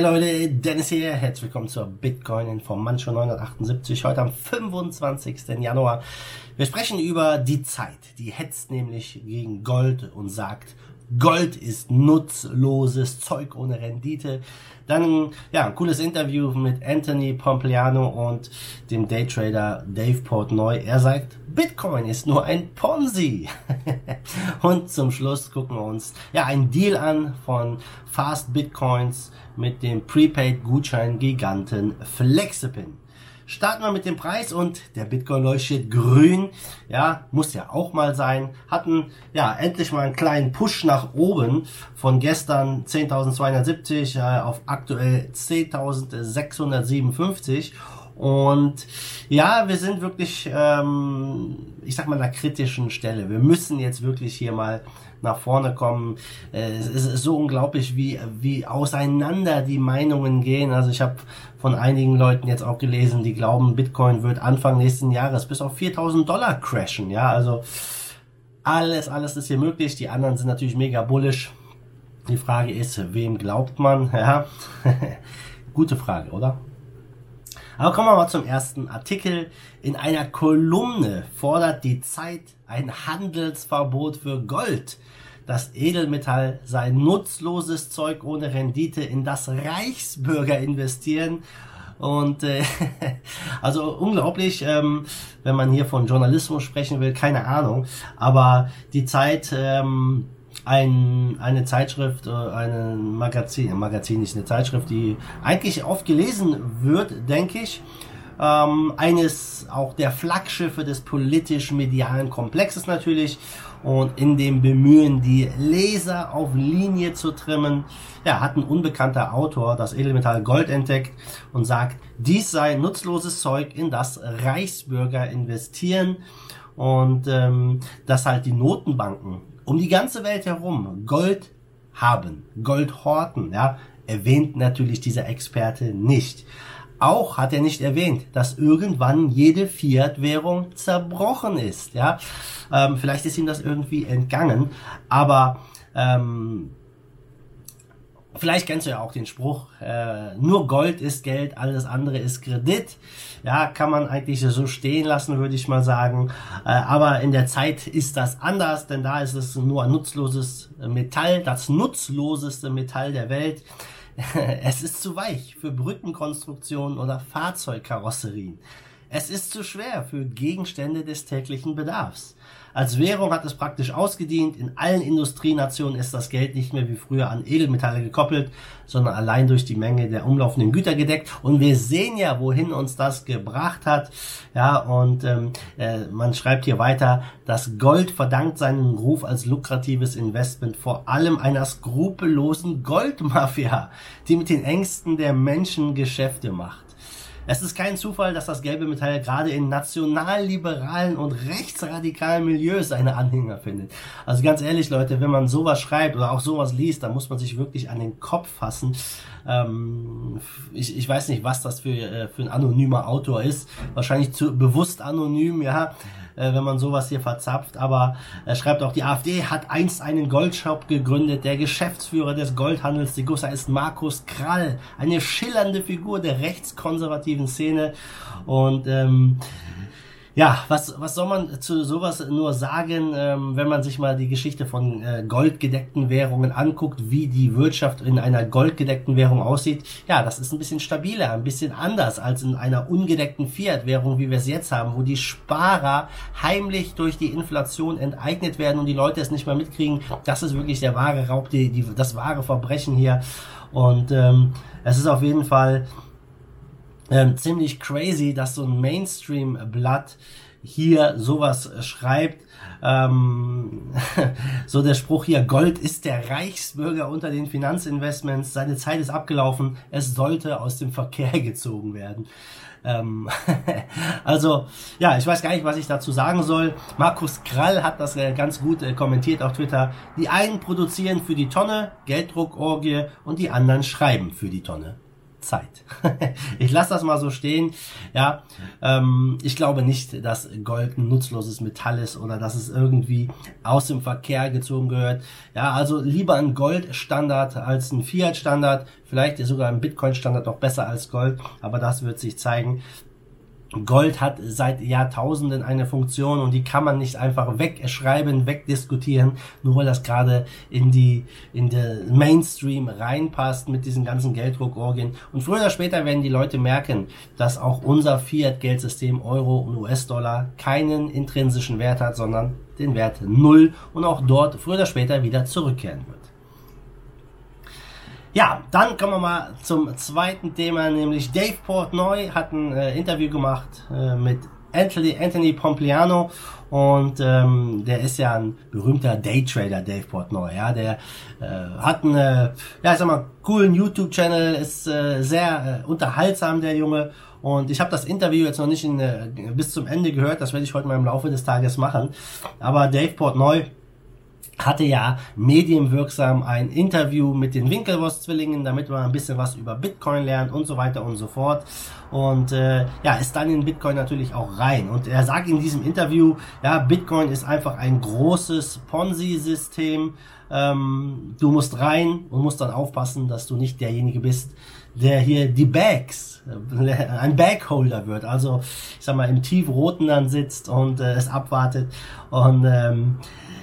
Hey Leute, Dennis hier. Herzlich willkommen zur Bitcoin Informantion 978. Heute am 25. Januar. Wir sprechen über die Zeit. Die hetzt nämlich gegen Gold und sagt, Gold ist nutzloses Zeug ohne Rendite. Dann, ja, ein cooles Interview mit Anthony Pompliano und dem Daytrader Dave Portnoy. Er sagt, Bitcoin ist nur ein Ponzi. und zum Schluss gucken wir uns, ja, ein Deal an von Fast Bitcoins mit dem Prepaid-Gutschein-Giganten Flexipin. Starten wir mit dem Preis und der Bitcoin leuchtet grün. Ja, muss ja auch mal sein. Hatten ja endlich mal einen kleinen Push nach oben von gestern 10.270 äh, auf aktuell 10.657. Und ja, wir sind wirklich, ähm, ich sag mal, an der kritischen Stelle. Wir müssen jetzt wirklich hier mal nach vorne kommen. Äh, es ist so unglaublich, wie, wie auseinander die Meinungen gehen. Also ich habe von einigen Leuten jetzt auch gelesen, die glauben, Bitcoin wird Anfang nächsten Jahres bis auf 4000 Dollar crashen. Ja, also alles, alles ist hier möglich. Die anderen sind natürlich mega bullish. Die Frage ist, wem glaubt man? Ja, gute Frage, oder? Aber kommen wir mal zum ersten Artikel. In einer Kolumne fordert die Zeit ein Handelsverbot für Gold. Das Edelmetall sei nutzloses Zeug ohne Rendite, in das Reichsbürger investieren. Und äh, also unglaublich, ähm, wenn man hier von Journalismus sprechen will, keine Ahnung. Aber die Zeit ähm, ein, eine Zeitschrift, äh, ein Magazin, ein Magazin ist eine Zeitschrift, die eigentlich oft gelesen wird, denke ich. Ähm, eines auch der Flaggschiffe des politisch-medialen Komplexes natürlich und in dem Bemühen, die Leser auf Linie zu trimmen, ja, hat ein unbekannter Autor das Edelmetall Gold entdeckt und sagt, dies sei nutzloses Zeug, in das Reichsbürger investieren und ähm, dass halt die Notenbanken um die ganze Welt herum Gold haben, Gold horten, ja, erwähnt natürlich dieser Experte nicht. Auch hat er nicht erwähnt, dass irgendwann jede Fiat-Währung zerbrochen ist. Ja, ähm, vielleicht ist ihm das irgendwie entgangen, aber ähm, Vielleicht kennst du ja auch den Spruch, äh, nur Gold ist Geld, alles andere ist Kredit. Ja, kann man eigentlich so stehen lassen, würde ich mal sagen. Äh, aber in der Zeit ist das anders, denn da ist es nur ein nutzloses Metall, das nutzloseste Metall der Welt. es ist zu weich für Brückenkonstruktionen oder Fahrzeugkarosserien. Es ist zu schwer für Gegenstände des täglichen Bedarfs. Als Währung hat es praktisch ausgedient. In allen Industrienationen ist das Geld nicht mehr wie früher an Edelmetalle gekoppelt, sondern allein durch die Menge der umlaufenden Güter gedeckt. Und wir sehen ja, wohin uns das gebracht hat. Ja, und ähm, äh, man schreibt hier weiter, das Gold verdankt seinen Ruf als lukratives Investment vor allem einer skrupellosen Goldmafia, die mit den Ängsten der Menschen Geschäfte macht. Es ist kein Zufall, dass das gelbe Metall gerade in nationalliberalen und rechtsradikalen Milieus seine Anhänger findet. Also ganz ehrlich, Leute, wenn man sowas schreibt oder auch sowas liest, dann muss man sich wirklich an den Kopf fassen. Ähm, ich, ich weiß nicht, was das für, äh, für ein anonymer Autor ist. Wahrscheinlich zu bewusst anonym, ja äh, wenn man sowas hier verzapft. Aber er schreibt auch, die AfD hat einst einen Goldshop gegründet. Der Geschäftsführer des Goldhandels Degussa ist Markus Krall, eine schillernde Figur der rechtskonservativen Szene. Und ähm, ja, was, was soll man zu sowas nur sagen, ähm, wenn man sich mal die Geschichte von äh, goldgedeckten Währungen anguckt, wie die Wirtschaft in einer goldgedeckten Währung aussieht? Ja, das ist ein bisschen stabiler, ein bisschen anders als in einer ungedeckten Fiat-Währung, wie wir es jetzt haben, wo die Sparer heimlich durch die Inflation enteignet werden und die Leute es nicht mehr mitkriegen. Das ist wirklich der wahre Raub, die, die, das wahre Verbrechen hier. Und ähm, es ist auf jeden Fall ähm, ziemlich crazy, dass so ein Mainstream-Blatt hier sowas schreibt. Ähm, so der Spruch hier, Gold ist der Reichsbürger unter den Finanzinvestments, seine Zeit ist abgelaufen, es sollte aus dem Verkehr gezogen werden. Ähm, also, ja, ich weiß gar nicht, was ich dazu sagen soll. Markus Krall hat das äh, ganz gut äh, kommentiert auf Twitter. Die einen produzieren für die Tonne, Gelddruckorgie, und die anderen schreiben für die Tonne. Zeit. ich lasse das mal so stehen. Ja, ähm, ich glaube nicht, dass Gold ein nutzloses Metall ist oder dass es irgendwie aus dem Verkehr gezogen gehört. Ja, also lieber ein Goldstandard als ein Fiat-Standard. Vielleicht ist sogar ein Bitcoin-Standard noch besser als Gold, aber das wird sich zeigen. Gold hat seit Jahrtausenden eine Funktion und die kann man nicht einfach wegschreiben, wegdiskutieren, nur weil das gerade in die in den Mainstream reinpasst mit diesen ganzen Gelddruckorgien. Und früher oder später werden die Leute merken, dass auch unser Fiat-Geldsystem Euro und US-Dollar keinen intrinsischen Wert hat, sondern den Wert Null und auch dort früher oder später wieder zurückkehren wird. Ja, dann kommen wir mal zum zweiten Thema, nämlich Dave Portnoy hat ein äh, Interview gemacht äh, mit Anthony, Anthony Pompliano und ähm, der ist ja ein berühmter Daytrader, Dave Portnoy. Ja, der äh, hat einen, ja, ich sag mal, coolen YouTube-Channel, ist äh, sehr äh, unterhaltsam, der Junge. Und ich habe das Interview jetzt noch nicht in, äh, bis zum Ende gehört, das werde ich heute mal im Laufe des Tages machen. Aber Dave Portnoy hatte ja medienwirksam ein Interview mit den Winkelwurst-Zwillingen, damit man ein bisschen was über Bitcoin lernt und so weiter und so fort. Und äh, ja, ist dann in Bitcoin natürlich auch rein. Und er sagt in diesem Interview, ja, Bitcoin ist einfach ein großes Ponzi-System. Ähm, du musst rein und musst dann aufpassen, dass du nicht derjenige bist, der hier die Bags, äh, ein Bagholder wird. Also, ich sag mal, im tiefroten dann sitzt und äh, es abwartet. Und ähm,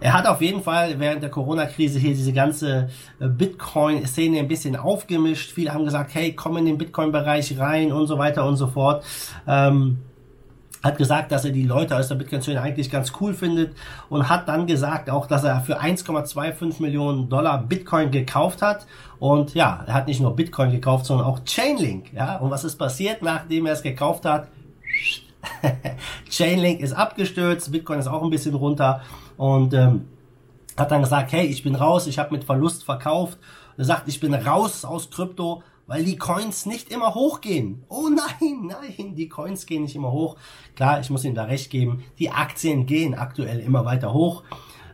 er hat auf jeden Fall während der Corona-Krise hier diese ganze äh, Bitcoin-Szene ein bisschen aufgemischt. Viele haben gesagt, hey, komm in den Bitcoin-Bereich rein und so weiter und so fort. Ähm, hat gesagt, dass er die Leute aus der Bitcoin-Szene eigentlich ganz cool findet und hat dann gesagt auch, dass er für 1,25 Millionen Dollar Bitcoin gekauft hat. Und ja, er hat nicht nur Bitcoin gekauft, sondern auch Chainlink. Ja, und was ist passiert, nachdem er es gekauft hat? Chainlink ist abgestürzt, Bitcoin ist auch ein bisschen runter und ähm, hat dann gesagt, hey, ich bin raus, ich habe mit Verlust verkauft. Er sagt, ich bin raus aus Krypto, weil die Coins nicht immer hochgehen. Oh nein, nein, die Coins gehen nicht immer hoch. Klar, ich muss Ihnen da recht geben, die Aktien gehen aktuell immer weiter hoch.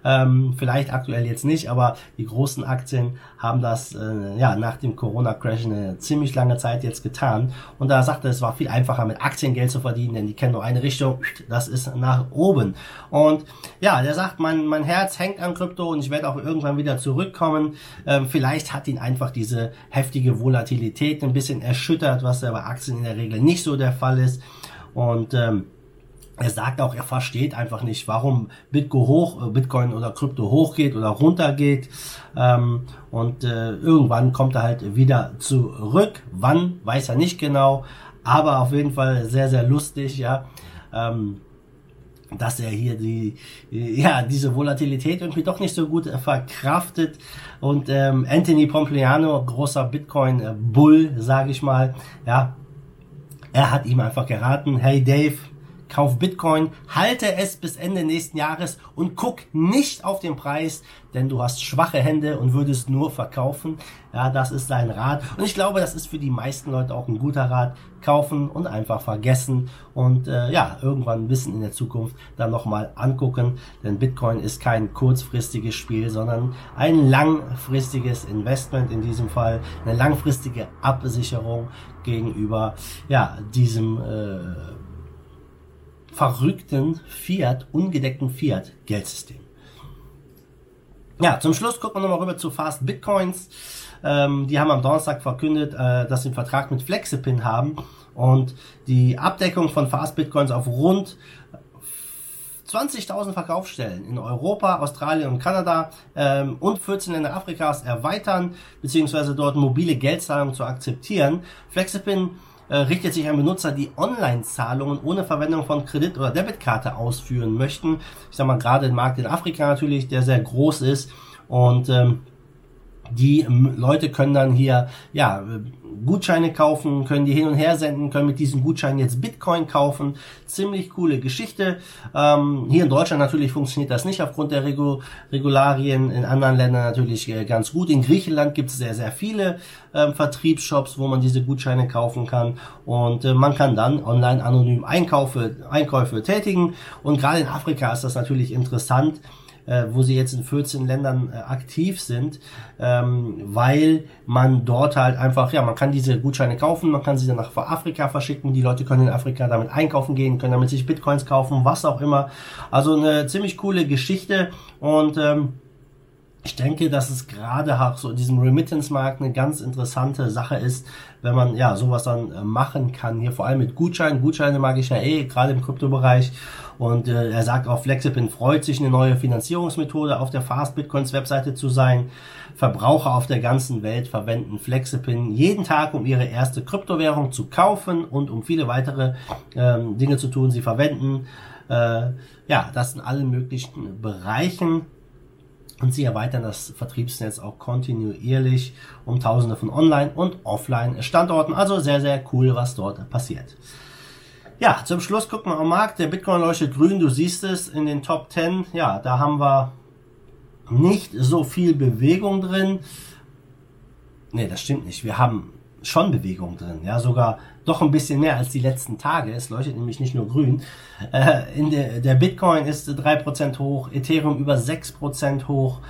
Ähm, vielleicht aktuell jetzt nicht, aber die großen Aktien haben das äh, ja nach dem Corona-Crash eine ziemlich lange Zeit jetzt getan. Und da sagte er, es war viel einfacher mit Aktien Geld zu verdienen, denn die kennen nur eine Richtung, das ist nach oben. Und ja, der sagt, mein, mein Herz hängt an Krypto und ich werde auch irgendwann wieder zurückkommen. Ähm, vielleicht hat ihn einfach diese heftige Volatilität ein bisschen erschüttert, was ja bei Aktien in der Regel nicht so der Fall ist. Und ähm, er sagt auch, er versteht einfach nicht, warum Bitcoin hoch, äh, Bitcoin oder Krypto hochgeht oder runtergeht. Ähm, und äh, irgendwann kommt er halt wieder zurück. Wann, weiß er nicht genau. Aber auf jeden Fall sehr, sehr lustig, ja. Ähm, dass er hier die, ja, diese Volatilität irgendwie doch nicht so gut verkraftet. Und ähm, Anthony Pompliano, großer Bitcoin-Bull, sage ich mal, ja, er hat ihm einfach geraten, hey Dave, kauf Bitcoin, halte es bis Ende nächsten Jahres und guck nicht auf den Preis, denn du hast schwache Hände und würdest nur verkaufen. Ja, das ist dein Rat. Und ich glaube, das ist für die meisten Leute auch ein guter Rat. Kaufen und einfach vergessen und äh, ja, irgendwann ein bisschen in der Zukunft dann nochmal angucken. Denn Bitcoin ist kein kurzfristiges Spiel, sondern ein langfristiges Investment in diesem Fall. Eine langfristige Absicherung gegenüber ja, diesem äh, verrückten Fiat, ungedeckten Fiat-Geldsystem. Ja, zum Schluss gucken wir nochmal rüber zu Fast Bitcoins. Ähm, die haben am Donnerstag verkündet, äh, dass sie einen Vertrag mit Flexipin haben und die Abdeckung von Fast Bitcoins auf rund 20.000 Verkaufsstellen in Europa, Australien und Kanada ähm, und 14 Länder Afrikas erweitern, beziehungsweise dort mobile Geldzahlungen zu akzeptieren. Flexipin äh, richtet sich an Benutzer, die Online-Zahlungen ohne Verwendung von Kredit- oder Debitkarte ausführen möchten. Ich sag mal, gerade im Markt in Afrika natürlich, der sehr groß ist und ähm, die ähm, Leute können dann hier ja Gutscheine kaufen, können die hin und her senden, können mit diesen Gutscheinen jetzt Bitcoin kaufen. Ziemlich coole Geschichte. Ähm, hier in Deutschland natürlich funktioniert das nicht aufgrund der Regu Regularien. In anderen Ländern natürlich äh, ganz gut. In Griechenland gibt es sehr, sehr viele ähm, Vertriebsshops, wo man diese Gutscheine kaufen kann. Und äh, man kann dann online anonym Einkaufe, Einkäufe tätigen. Und gerade in Afrika ist das natürlich interessant äh, wo sie jetzt in 14 Ländern äh, aktiv sind, ähm, weil man dort halt einfach, ja, man kann diese Gutscheine kaufen, man kann sie dann nach Afrika verschicken, die Leute können in Afrika damit einkaufen gehen, können damit sich Bitcoins kaufen, was auch immer. Also eine ziemlich coole Geschichte und ähm, ich denke, dass es gerade auch so in diesem Remittance-Markt eine ganz interessante Sache ist, wenn man ja sowas dann äh, machen kann. Hier vor allem mit Gutscheinen. Gutscheine mag ich ja eh, gerade im Kryptobereich. Und äh, er sagt auch, Flexipin freut sich, eine neue Finanzierungsmethode auf der Fast Bitcoins Webseite zu sein. Verbraucher auf der ganzen Welt verwenden Flexipin jeden Tag, um ihre erste Kryptowährung zu kaufen und um viele weitere ähm, Dinge zu tun. Sie verwenden äh, ja das in allen möglichen Bereichen und sie erweitern das Vertriebsnetz auch kontinuierlich um tausende von Online- und Offline-Standorten. Also sehr, sehr cool, was dort passiert. Ja, zum Schluss gucken wir am Markt. Der Bitcoin leuchtet grün. Du siehst es in den Top 10. Ja, da haben wir nicht so viel Bewegung drin. Nee, das stimmt nicht. Wir haben schon Bewegung drin. Ja, sogar doch ein bisschen mehr als die letzten Tage. Es leuchtet nämlich nicht nur grün. Äh, in der, der Bitcoin ist 3% hoch, Ethereum über 6% hoch.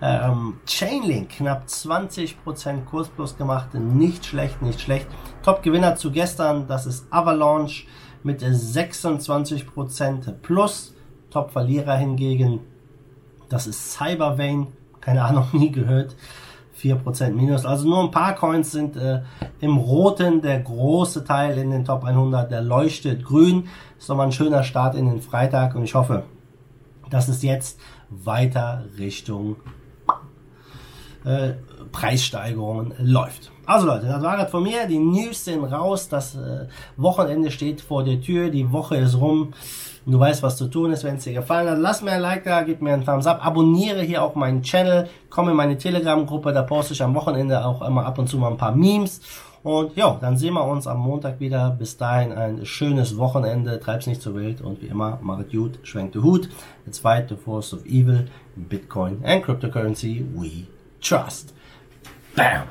Ähm, Chainlink knapp 20% Kursplus gemacht. Nicht schlecht, nicht schlecht. Top-Gewinner zu gestern, das ist Avalanche mit 26% plus. Top-Verlierer hingegen, das ist Cybervein. Keine Ahnung, nie gehört. 4% minus. Also nur ein paar Coins sind äh, im Roten. Der große Teil in den Top 100, der leuchtet grün. Ist nochmal ein schöner Start in den Freitag und ich hoffe, dass es jetzt weiter Richtung äh, Preissteigerungen läuft. Also Leute, das war das von mir. Die News sind raus. Das äh, Wochenende steht vor der Tür. Die Woche ist rum. Du weißt, was zu tun ist, wenn es dir gefallen hat. Lass mir ein Like da, gib mir einen Thumbs up, abonniere hier auch meinen Channel, komm in meine Telegram-Gruppe, da poste ich am Wochenende auch immer ab und zu mal ein paar Memes. Und ja, dann sehen wir uns am Montag wieder. Bis dahin ein schönes Wochenende. Treib's nicht zur Welt und wie immer, machet gut, schwenkt den Hut. Let's the force of evil, Bitcoin and cryptocurrency we trust. Bam!